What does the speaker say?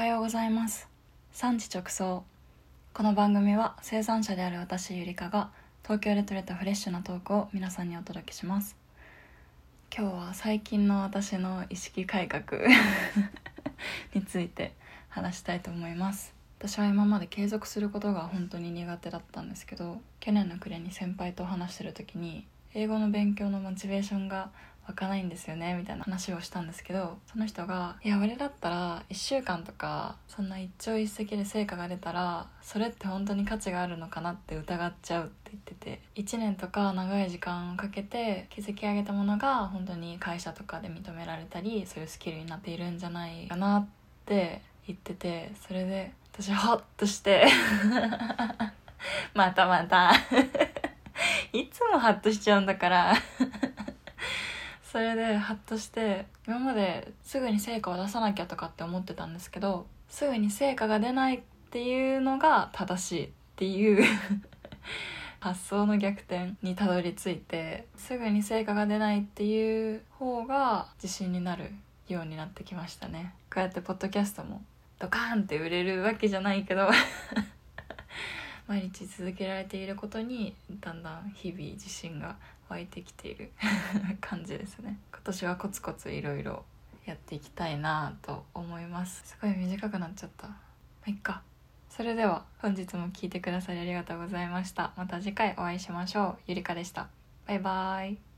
はようございます。産地直送。この番組は生産者である私ゆりかが東京で採れたフレッシュなトークを皆さんにお届けします。今日は最近の私の意識改革 について話したいと思います。私は今まで継続することが本当に苦手だったんですけど去年の暮れに先輩と話してる時に英語の勉強のモチベーションが湧かないんですよねみたいな話をしたんですけどその人が「いや俺だったら1週間とかそんな一朝一夕で成果が出たらそれって本当に価値があるのかなって疑っちゃう」って言ってて1年とか長い時間をかけて築き上げたものが本当に会社とかで認められたりそういうスキルになっているんじゃないかなって言っててそれで私ホッとして またまた。もハッとしちゃうんだから。それでハッとして今まですぐに成果を出さなきゃとかって思ってたんですけどすぐに成果が出ないっていうのが正しいっていう 発想の逆転にたどり着いてすぐに成果が出ないっていう方が自信になるようになってきましたね。こうやってポッドキャストもドカーンって売れるわけじゃないけど。毎日続けられていることにだんだん日々自信が湧いてきている 感じですね。今年はコツコツいろいろやっていきたいなと思います。すごい短くなっちゃった。まあいっか。それでは本日も聞いてくださりありがとうございました。また次回お会いしましょう。ゆりかでした。バイバーイ。